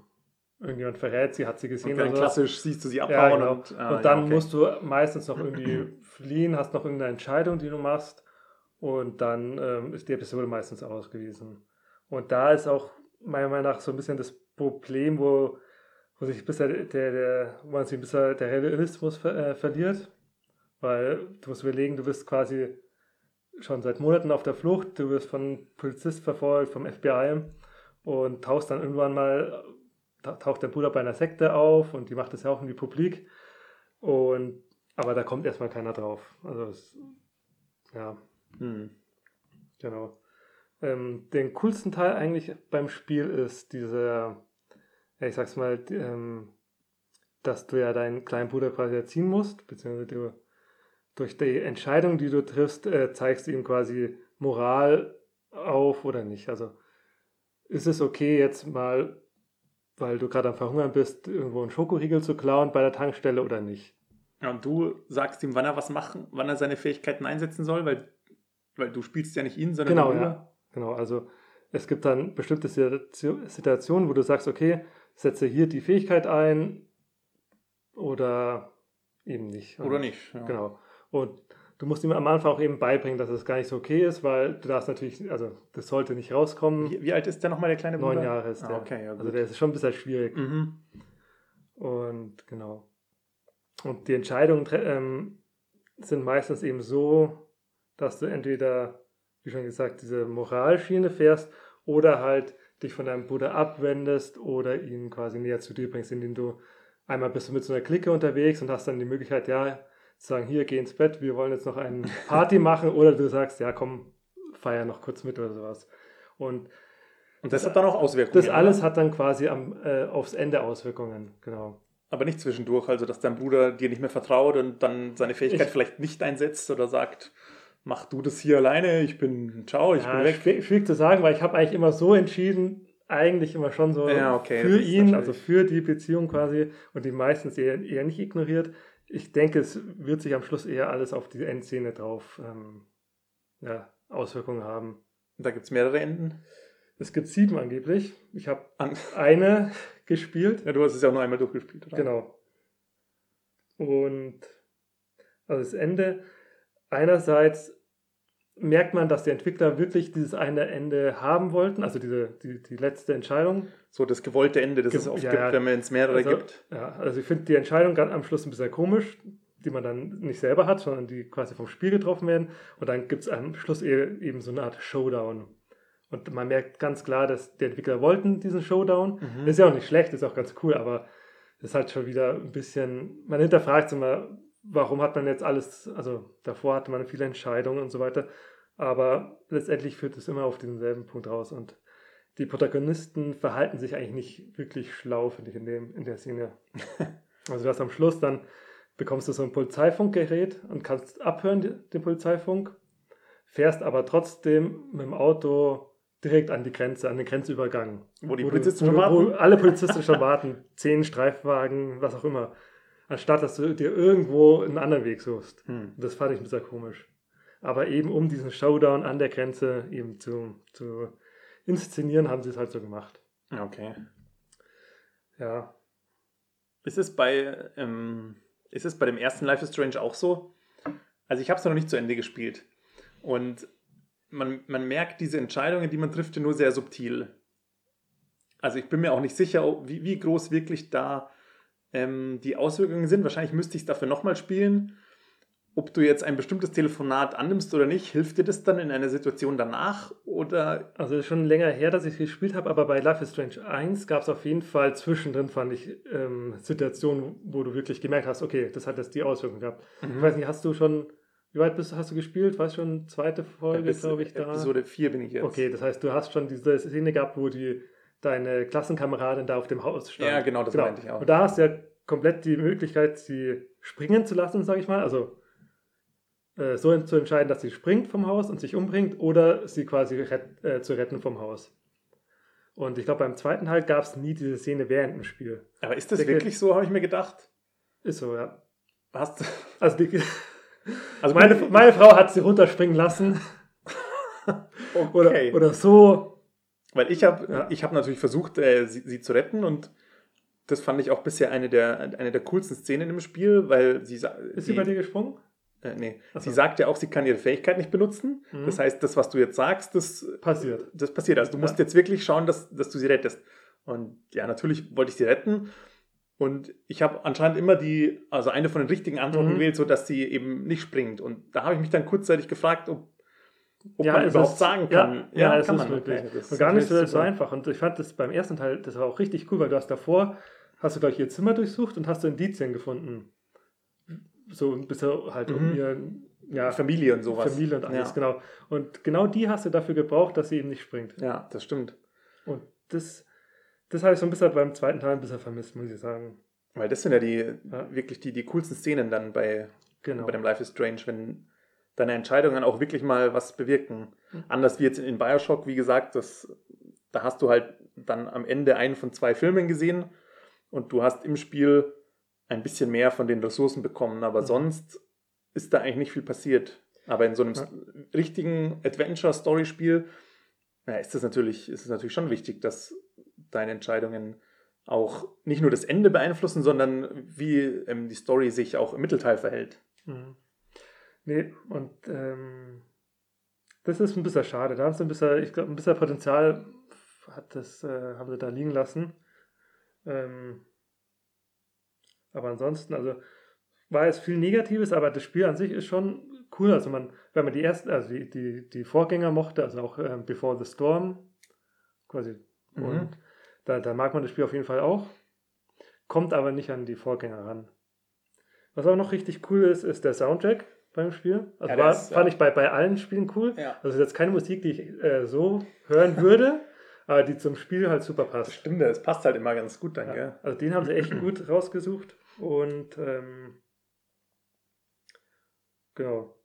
irgendjemand verrät sie, hat sie gesehen. Und dann oder sowas. klassisch siehst du sie Ja, abhauen genau. und, Und, ah, dann ja, okay. musst du meistens noch irgendwie fliehen, hast noch irgendeine Entscheidung, die du machst. Und dann ähm, ist die Episode meistens ausgewiesen. Und da ist auch meiner Meinung nach so ein bisschen das Problem, wo, wo sich bisher der, der, wo man sich bisher der Realismus ver, äh, verliert. Weil du musst überlegen, du bist quasi schon seit Monaten auf der Flucht, du wirst von Polizist verfolgt, vom FBI und tauchst dann irgendwann mal, ta- taucht der Bruder bei einer Sekte auf und die macht das ja auch in die Publik. Und, aber da kommt erstmal keiner drauf. Also, es, ja, Hm. genau. Ähm, den coolsten Teil eigentlich beim Spiel ist dieser, ja, ich sag's mal, die, ähm, dass du ja deinen kleinen Bruder quasi erziehen musst, beziehungsweise du durch die Entscheidung, die du triffst, äh, zeigst du ihm quasi Moral auf oder nicht. Also ist es okay, jetzt mal, weil du gerade am Verhungern bist, irgendwo einen Schokoriegel zu klauen bei der Tankstelle oder nicht? Ja, und du sagst ihm, wann er was machen, wann er seine Fähigkeiten einsetzen soll, weil, weil du spielst ja nicht ihn, sondern Genau, ja. Genau, also es gibt dann bestimmte Situatio- Situationen, wo du sagst, okay, setze hier die Fähigkeit ein oder eben nicht. Oder Und- nicht. Ja. Genau. Und du musst ihm am Anfang auch eben beibringen, dass es gar nicht so okay ist, weil du darfst natürlich, also das sollte nicht rauskommen. Wie, wie alt ist der nochmal, der kleine Bruder? Neun Jahre ist ah, der. Okay, ja, gut. also der ist schon ein bisschen schwierig. mhm. Und genau. Und die Entscheidungen ähm, sind meistens eben so, dass du entweder, wie schon gesagt, diese Moralschiene fährst oder halt dich von deinem Bruder abwendest oder ihn quasi näher zu dir bringst, indem du einmal bist du mit so einer Clique unterwegs und hast dann die Möglichkeit, ja, zu sagen, hier, geh ins Bett, wir wollen jetzt noch eine Party machen oder du sagst, ja, komm, feier noch kurz mit oder sowas. Und Und das hat dann auch Auswirkungen. das alles oder? hat dann quasi am, äh, aufs Ende Auswirkungen, genau. Aber nicht zwischendurch, also dass dein Bruder dir nicht mehr vertraut und dann seine Fähigkeit Ich- vielleicht nicht einsetzt oder sagt, mach du das hier alleine, ich bin, ciao, ich ja, bin weg. schwierig, schwierig zu sagen, weil ich habe eigentlich immer so entschieden, eigentlich immer schon so Ja, okay, für ihn, also für die Beziehung quasi und die meistens eher, eher nicht ignoriert. Ich denke, es wird sich am Schluss eher alles auf die Endszene drauf ähm, ja, Auswirkungen haben. Da gibt es mehrere Enden. Es gibt sieben angeblich. Ich habe An eine gespielt. ja, du hast es ja auch nur einmal durchgespielt, oder? Genau. Und also das Ende, einerseits merkt man, dass die Entwickler wirklich dieses eine Ende haben wollten, also diese, die, die letzte Entscheidung. So das gewollte Ende, das Ge- es oft ja, gibt, wenn man es mehrere Also, gibt. ja, also ich finde die Entscheidung ganz am Schluss ein bisschen komisch, die man dann nicht selber hat, sondern die quasi vom Spiel getroffen werden. Und dann gibt es am Schluss e- eben so eine Art Showdown. Und man merkt ganz klar, dass die Entwickler wollten diesen Showdown. Mhm. Ist ja auch nicht schlecht, ist auch ganz cool, aber das ist halt schon wieder ein bisschen, man hinterfragt sich immer, warum hat man jetzt alles, also davor hatte man viele Entscheidungen und so weiter, aber letztendlich führt es immer auf denselben Punkt raus und die Protagonisten verhalten sich eigentlich nicht wirklich schlau, finde ich, in, dem, in der Szene. Also du hast am Schluss dann, bekommst du so ein Polizeifunkgerät und kannst abhören, den Polizeifunk, fährst aber trotzdem mit dem Auto direkt an die Grenze, an den Grenzübergang. Wo die du- Polizisten wo, schon du- Wo warten? alle Polizisten schon warten. Zehn Streifwagen, was auch immer. Anstatt, dass du dir irgendwo einen anderen Weg suchst. Hm. Das fand ich ein bisschen komisch. Aber eben um diesen Showdown an der Grenze eben zu, zu inszenieren, haben sie es halt so gemacht. Okay. Ja. Ist es bei, ähm, ist es bei dem ersten Life is Strange auch so? Also ich habe es noch nicht zu Ende gespielt. Und man, man merkt diese Entscheidungen, die man trifft, nur sehr subtil. Also ich bin mir auch nicht sicher, wie, wie groß wirklich da ähm, die Auswirkungen sind. Wahrscheinlich müsste ich es dafür nochmal spielen. Ob du jetzt ein bestimmtes Telefonat annimmst oder nicht, hilft dir das dann in einer Situation danach? Oder Also schon länger her, dass ich gespielt habe, aber bei Life is Strange 1 gab es auf jeden Fall zwischendrin, fand ich, ähm, Situationen, wo du wirklich gemerkt hast, okay, das hat jetzt die Auswirkungen gehabt. Ich weiß nicht, hast du schon, wie weit bist, hast du gespielt? Weißt schon, zweite Folge, bis glaube ich, da. Episode 4 bin ich jetzt. Okay, das heißt, du hast schon diese Szene gehabt, wo die, deine Klassenkameradin da auf dem Haus stand. Ja, genau, das meinte ich auch. Und da hast du ja komplett die Möglichkeit, sie springen zu lassen, sage ich mal. Also äh, so zu entscheiden, dass sie springt vom Haus und sich umbringt oder sie quasi rett, äh, zu retten vom Haus. Und ich glaube, beim zweiten Teil gab es nie diese Szene während dem Spiel. Aber ist das Der- wirklich so, habe ich mir gedacht? Ist so, ja. Hast, Also, die, also meine, meine Frau hat sie runterspringen lassen. Oder, okay. oder so. Weil ich habe Ja. ich hab natürlich versucht, äh, sie, sie zu retten und das fand ich auch bisher eine der, eine der coolsten Szenen im Spiel, weil sie Ist sie bei dir gesprungen? Äh, nee. So. Sie sagt ja auch, sie kann ihre Fähigkeit nicht benutzen. Mhm. Das heißt, das, was du jetzt sagst, das, Passiert. das passiert. Also du Ja. musst jetzt wirklich schauen, dass, dass du sie rettest. Und ja, natürlich wollte ich sie retten. Und ich habe anscheinend immer die, also eine von den richtigen Antworten Mhm. gewählt, so dass sie eben nicht springt. Und da habe ich mich dann kurzzeitig gefragt, ob, ob Ja, man überhaupt ist- sagen ja, kann. Ja, es kann ist man. Okay, das und gar nicht so, einfach. Und ich fand das beim ersten Teil, das war auch richtig cool, weil du hast davor, hast du gleich ihr Zimmer durchsucht und hast du Indizien gefunden. So bist du halt um Mhm. ihr ja, Familie und sowas. Familie und alles, Ja. genau. Und genau die hast du dafür gebraucht, dass sie eben nicht springt. Ja, das stimmt. Und das, das habe ich so ein bisschen beim zweiten Teil ein bisschen vermisst, muss ich sagen. Weil das sind ja die Ja. wirklich die, die coolsten Szenen dann bei, Genau. bei dem Life is Strange, wenn deine Entscheidungen auch wirklich mal was bewirken. Mhm. Anders wie jetzt in Bioshock, wie gesagt, das, da hast du halt dann am Ende einen von zwei Filmen gesehen und du hast im Spiel ein bisschen mehr von den Ressourcen bekommen, aber Mhm. sonst ist da eigentlich nicht viel passiert. Aber in so einem Ja. richtigen Adventure-Story-Spiel ja, ist es natürlich, ist es natürlich schon wichtig, dass deine Entscheidungen auch nicht nur das Ende beeinflussen, sondern wie ähm, die Story sich auch im Mittelteil verhält. Mhm. Nee, und ähm, das ist ein bisschen schade. Da haben sie ein bisschen, ich glaube, ein bisschen Potenzial hat das, äh, haben sie da liegen lassen. Ähm, aber ansonsten, also war es viel Negatives, aber das Spiel an sich ist schon cool. Also man, wenn man die ersten, also die, die, die Vorgänger mochte, also auch ähm, Before the Storm, quasi, Mhm. und da, da mag man das Spiel auf jeden Fall auch, kommt aber nicht an die Vorgänger ran. Was auch noch richtig cool ist, ist der Soundtrack beim Spiel. Also Ja, war, ist, fand ja. ich bei, bei allen Spielen cool. Ja. Also jetzt keine Musik, die ich äh, so hören würde, aber die zum Spiel halt super Das passt. stimmt, das passt halt immer ganz gut dann, Ja. gell? Also den haben sie echt gut rausgesucht. Und ähm, genau.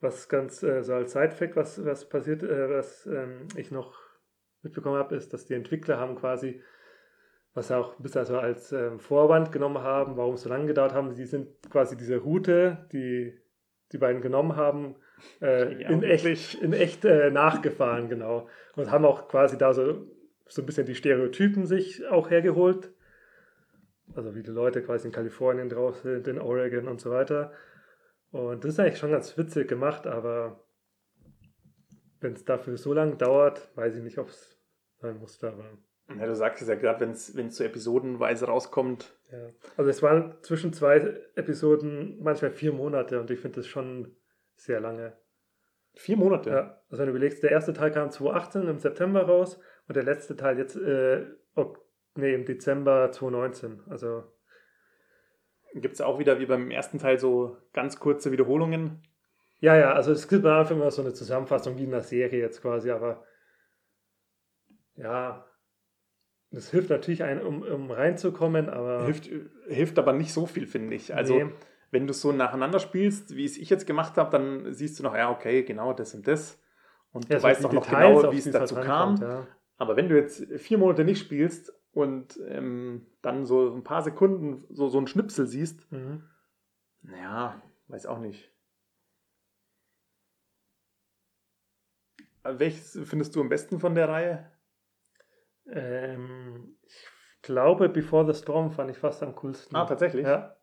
Was ganz äh, so als Side-Fact, was, was passiert, äh, was ähm, ich noch mitbekommen habe, ist, dass die Entwickler haben quasi, was sie auch bisschen also als ähm, Vorwand genommen haben, warum es so lange gedauert haben, die sind quasi diese Route, die die beiden genommen haben, äh, in echt, in echt äh, nachgefahren, genau. Und haben auch quasi da so, so ein bisschen die Stereotypen sich auch hergeholt. Also wie die Leute quasi in Kalifornien drauf sind, in Oregon und so weiter. Und das ist eigentlich schon ganz witzig gemacht, aber wenn es dafür so lange dauert, weiß ich nicht, ob es sein musste. Aber, Ja, du sagst es ja gerade, wenn es so episodenweise rauskommt. ja. Also es waren zwischen zwei Episoden manchmal vier Monate und ich finde das schon sehr lange. Vier Monate. Ja. Also wenn du überlegst, der erste Teil kam 2018 im September raus und der letzte Teil jetzt äh, ok, nee, im Dezember 2019. Also Gibt es auch wieder wie beim ersten Teil so ganz kurze Wiederholungen. Ja, ja, also es gibt am Anfang immer so eine Zusammenfassung wie in der Serie jetzt quasi, aber ja, das hilft natürlich ein, um, um reinzukommen, aber Hilft, hilft aber nicht so viel, finde ich. Also, nee, wenn du es so nacheinander spielst, wie es ich jetzt gemacht habe, dann siehst du noch, ja, okay, genau das und das. Und ja, du so weißt auch noch Details, genau, wie es dazu kam. Ja. Aber wenn du jetzt vier Monate nicht spielst und ähm, dann so ein paar Sekunden so, so ein Schnipsel siehst, Mhm. naja, weiß auch nicht. Welches findest du am besten von der Reihe? Ähm, ich glaube, Before the Storm fand ich fast am coolsten. Ah, tatsächlich? Ja,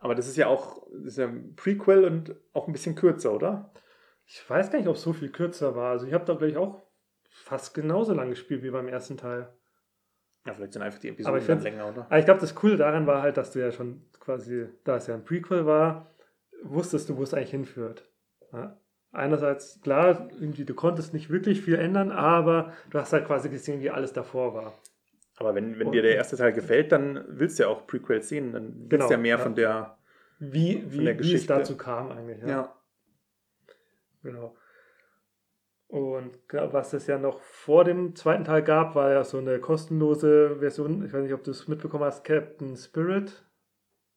Aber das ist ja auch das ist ja ein Prequel und auch ein bisschen kürzer, oder? ich weiß gar nicht, ob es so viel kürzer war. Also ich habe da gleich auch fast genauso lang gespielt wie beim ersten Teil. Ja, vielleicht sind einfach die Aber Episoden ich dann länger, oder? Aber ich glaube, das Coole daran war halt, dass du ja schon quasi, da es ja ein Prequel war, wusstest du, wo es eigentlich hinführt. Ja? Einerseits, klar, irgendwie, du konntest nicht wirklich viel ändern, aber du hast halt quasi gesehen, wie alles davor war. Aber wenn, wenn Und- dir der erste Teil gefällt, dann willst du ja auch Prequels sehen. Dann willst Genau, du ja mehr ja. von der. Wie, Von wie, der wie es dazu kam eigentlich. Ja. Genau. Und ja, was es ja noch vor dem zweiten Teil gab, war ja so eine kostenlose Version. Ich weiß nicht, ob du es mitbekommen hast, Captain Spirit.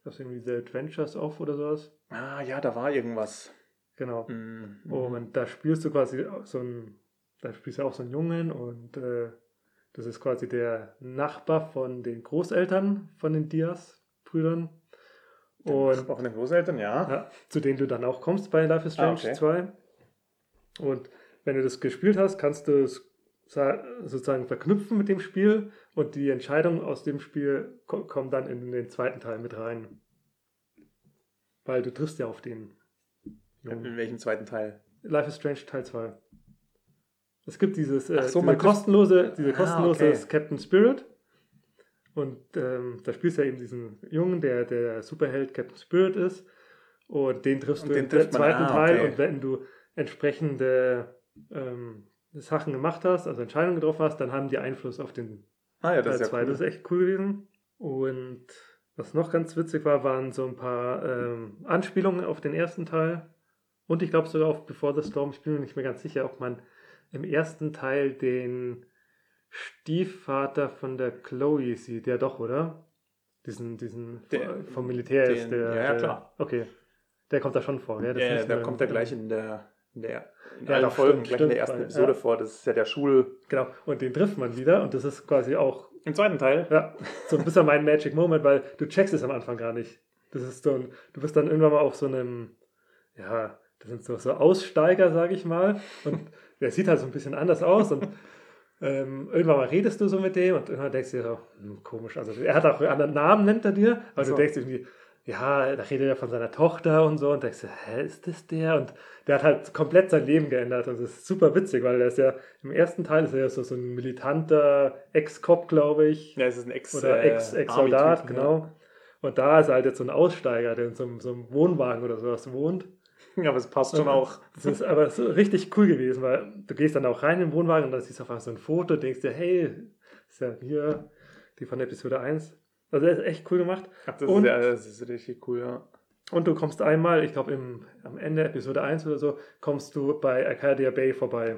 Das ist irgendwie The Adventures of oder sowas. Ah, ja, da war irgendwas. Genau. Mhm. Und da spielst du quasi so ein, da spielst du auch so einen Jungen und äh, Das ist quasi der Nachbar von den Großeltern von den Diaz-Brüdern. Und auch von den Großeltern, ja. ja. Zu denen du dann auch kommst bei Life is Strange Ah, okay. 2. Und wenn du das gespielt hast, kannst du es sa- sozusagen verknüpfen mit dem Spiel und die Entscheidungen aus dem Spiel ko kommen dann in den zweiten Teil mit rein. Weil du triffst ja auf den. In welchem zweiten Teil? Life is Strange Teil 2. Es gibt dieses äh, so, diese kostenlose, diese Ah, kostenlose okay. Captain Spirit. Und ähm, da spielst du ja eben diesen Jungen, der der Superheld Captain Spirit ist. Und den triffst Und du den im trifft zweiten ah, Teil. okay. Und wenn du entsprechende ähm, Sachen gemacht hast, also Entscheidungen getroffen hast, dann haben die Einfluss auf den Ah ja, Teil das ist ja 2. cool. Das ist echt cool gewesen. Und was noch ganz witzig war, waren so ein paar ähm, Anspielungen auf den ersten Teil. Und ich glaube sogar auf Before the Storm. Ich bin mir nicht mehr ganz sicher, ob man im ersten Teil den Stiefvater von der Chloe sieht. Ja, doch, oder? Diesen, diesen Der- vom Militär ist den- der. ja, ja, der, klar. Okay. Der kommt da schon vor. Ja, das Ja, ist da kommt er gleich in der, in der in Ja, Folgen, stimmt, gleich in der ersten weil- Episode ja. vor. Das ist ja der Schul. Genau. Und den trifft man wieder. Und das ist quasi auch Im zweiten Teil. Ja, so ein bisschen mein Magic Moment, weil du checkst es am Anfang gar nicht. Das ist so ein, du bist dann irgendwann mal auf so einem, ja, das sind so, so Aussteiger, sage ich mal. Und der sieht halt so ein bisschen anders aus und ähm, irgendwann mal redest du so mit dem und irgendwann denkst du dir so, hm, komisch. Also er hat auch einen anderen Namen, nennt er dir, aber so. du denkst irgendwie, ja, da redet er von seiner Tochter und so und denkst dir, hä, ist das der? Und der hat halt komplett sein Leben geändert und das ist super witzig, weil er ist ja, im ersten Teil ist er ja so, so ein militanter Ex-Cop, glaube ich. Ja, es ist ein Ex- Oder äh, Ex- Ex-Soldat, Army-Typ, genau. Und da ist er halt jetzt so ein Aussteiger, der in so so einem Wohnwagen oder sowas wohnt. Ja, aber es passt schon auch. Das ist aber so richtig cool gewesen, weil du gehst dann auch rein in den Wohnwagen und dann siehst du einfach so ein Foto und denkst dir, hey, ist ja hier die von Episode 1. Also das ist echt cool gemacht. Ach, das, Und- ist, ja, das ist richtig cool, ja. Und du kommst einmal, ich glaube am Ende Episode 1 oder so, kommst du bei Arcadia Bay vorbei.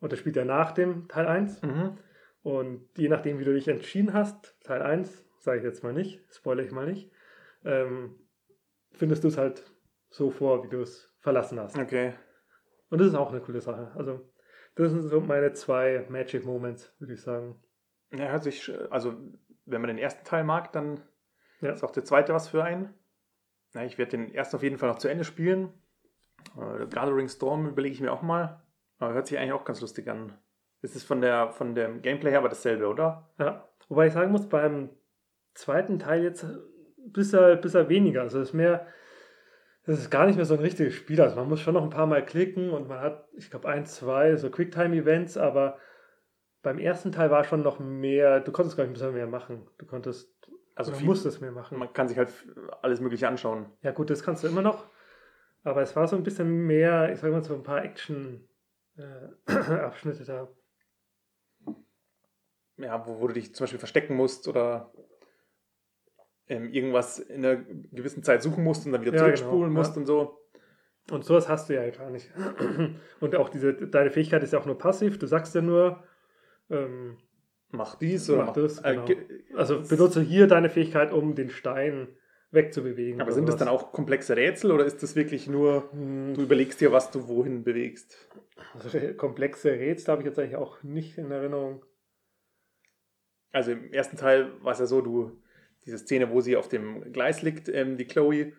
Und das spielt ja nach dem Teil 1. Mhm. Und je nachdem, wie du dich entschieden hast, Teil 1, sage ich jetzt mal nicht, spoilere ich mal nicht, ähm, findest du es halt so vor, wie du es verlassen hast. Okay. Und das ist auch eine coole Sache. Also, das sind so meine zwei Magic Moments, würde ich sagen. Ja, hört sich, also wenn man den ersten Teil mag, dann Ja. ist auch der zweite was für einen. Ja, ich werde den ersten auf jeden Fall noch zu Ende spielen. Äh, Gathering Storm überlege ich mir auch mal. Aber hört sich eigentlich auch ganz lustig an. Ist es von, der, von dem Gameplay her aber dasselbe, oder? Ja. Wobei ich sagen muss, beim zweiten Teil jetzt bisher, bisher weniger. Also, es ist mehr, es ist gar nicht mehr so ein richtiges Spiel. Also, man muss schon noch ein paar Mal klicken und man hat, ich glaube, ein, zwei so Quicktime-Events, aber beim ersten Teil war schon noch mehr, du konntest gar nicht ein bisschen mehr machen. Du konntest, Also du viel- musstest mehr machen. Man kann sich halt alles Mögliche anschauen. Ja, gut, das kannst du immer noch. Aber es war so ein bisschen mehr, ich sag mal, so ein paar Action-Abschnitte da. Ja, wo, wo du dich zum Beispiel verstecken musst oder ähm, irgendwas in einer gewissen Zeit suchen musst und dann wieder Ja, zurückspulen genau, musst ja. und so. Und sowas hast du ja gar nicht. Und auch diese, deine Fähigkeit ist ja auch nur passiv. Du sagst ja nur, ähm, Mach dies oder Mach das, genau. ge- also benutze hier deine Fähigkeit, um den Stein wegzubewegen. Aber sind das sowas. dann auch komplexe Rätsel oder ist das wirklich nur, Hm, du überlegst dir, was du wohin bewegst? also komplexe Rätsel habe ich jetzt eigentlich auch nicht in Erinnerung. Also im ersten Teil war es ja so, du, diese Szene, wo sie auf dem Gleis liegt, ähm, die Chloe,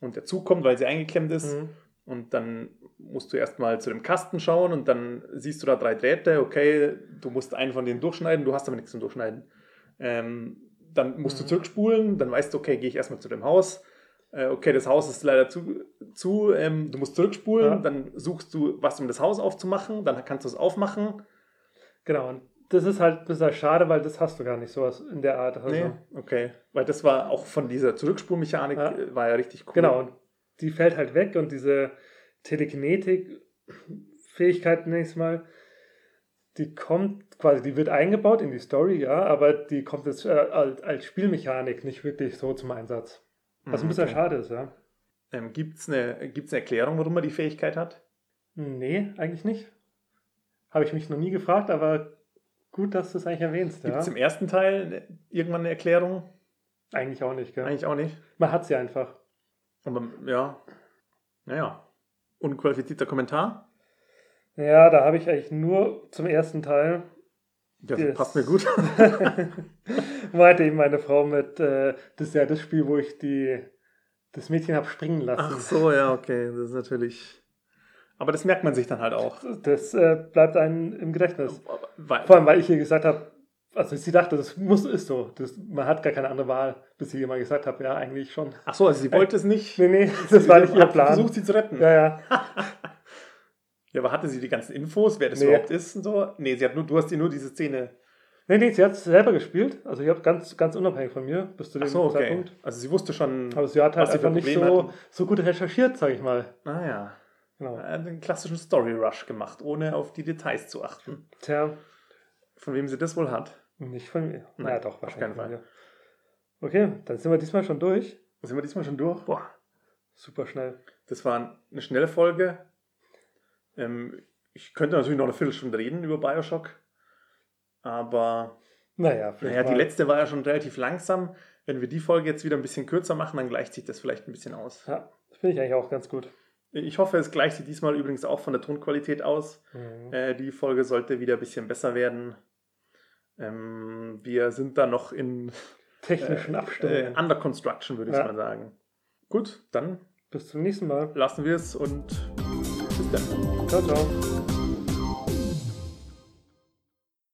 und der Zug kommt, weil sie eingeklemmt ist. Mhm. Und dann musst du erstmal zu dem Kasten schauen und dann siehst du da drei Drähte. Okay, du musst einen von denen durchschneiden, du hast aber nichts zum Durchschneiden. Ähm, dann musst du Mhm. zurückspulen, dann weißt du, okay, gehe ich erstmal zu dem Haus. Äh, okay, das Haus ist leider zu, zu ähm, du musst zurückspulen, Ja. dann suchst du was, um das Haus aufzumachen, dann kannst du es aufmachen. Genau, und das ist halt ein bisschen schade, weil das hast du gar nicht, sowas in der Art. Also, Nee, okay. Weil das war auch von dieser Zurückspulmechanik, Ja. äh, war ja richtig cool. Genau, und die fällt halt weg und diese Telekinetik-Fähigkeit, nächstes Mal, die kommt quasi, die wird eingebaut in die Story, ja, aber die kommt jetzt äh, als, Spielmechanik nicht wirklich so zum Einsatz. Was ein Mhm, bisschen okay. schade ist, ja. Ähm, Gibt es eine, gibt's eine Erklärung, warum man die Fähigkeit hat? Nee, eigentlich nicht. Habe ich mich noch nie gefragt, aber gut, dass du es eigentlich erwähnst, Gibt ja. es im ersten Teil irgendwann eine Erklärung? Eigentlich auch nicht, gell? Eigentlich auch nicht. Man hat sie einfach. Aber ja, naja. Unqualifizierter Kommentar? Ja, da habe ich eigentlich nur zum ersten Teil Das Yes. passt mir gut. meinte eben meine Frau mit, äh, das ist ja das Spiel, wo ich die, das Mädchen habe springen lassen. Ach so, ja, okay. Das ist natürlich. Aber das merkt man sich dann halt auch. Das äh, bleibt einem im Gedächtnis. Weil, Vor allem, weil ich ihr gesagt habe, also sie dachte, das muss ist so. Das, man hat gar keine andere Wahl, bis ich ihr mal gesagt habe, ja, eigentlich schon. ach so, also sie wollte es nicht. Nee, nee, das war nicht ihr Hat Plan. Versucht sie zu retten. Ja, ja. Ja, aber hatte sie die ganzen Infos, wer das Nee. überhaupt ist und so? Nee, sie hat nur, du hast ihr nur diese Szene. Nee, nee, sie hat es selber gespielt. Also ich habe ganz, ganz unabhängig von mir bis zu dem so, okay. Zeitpunkt. Also sie wusste schon. Aber sie hat halt sie einfach nicht so, hatten. so gut recherchiert, sage ich mal. Ah ja. Genau. Hat einen klassischen Story Rush gemacht, ohne auf die Details zu achten. Tja, Von wem sie das wohl hat. nicht von mir. Nein, ja, doch, auf wahrscheinlich keinen von mir. Okay, dann sind wir diesmal schon durch. Sind wir diesmal schon durch? Boah. Super schnell. Das war eine schnelle Folge. Ähm, ich könnte natürlich noch eine Viertelstunde reden über Bioshock. Aber Naja, vielleicht naja, die letzte war ja schon relativ langsam. Wenn wir die Folge jetzt wieder ein bisschen kürzer machen, dann gleicht sich das vielleicht ein bisschen aus. Ja, das finde ich eigentlich auch ganz gut. Ich hoffe, es gleicht sich diesmal übrigens auch von der Tonqualität aus. Mhm. Äh, die Folge sollte wieder ein bisschen besser werden. Ähm, wir sind da noch in Technischen äh, Abstimmungen. Under Construction, würde ich Ja. mal sagen. Gut, dann Bis zum nächsten Mal. lassen wir es und bis dann. Ciao, ciao.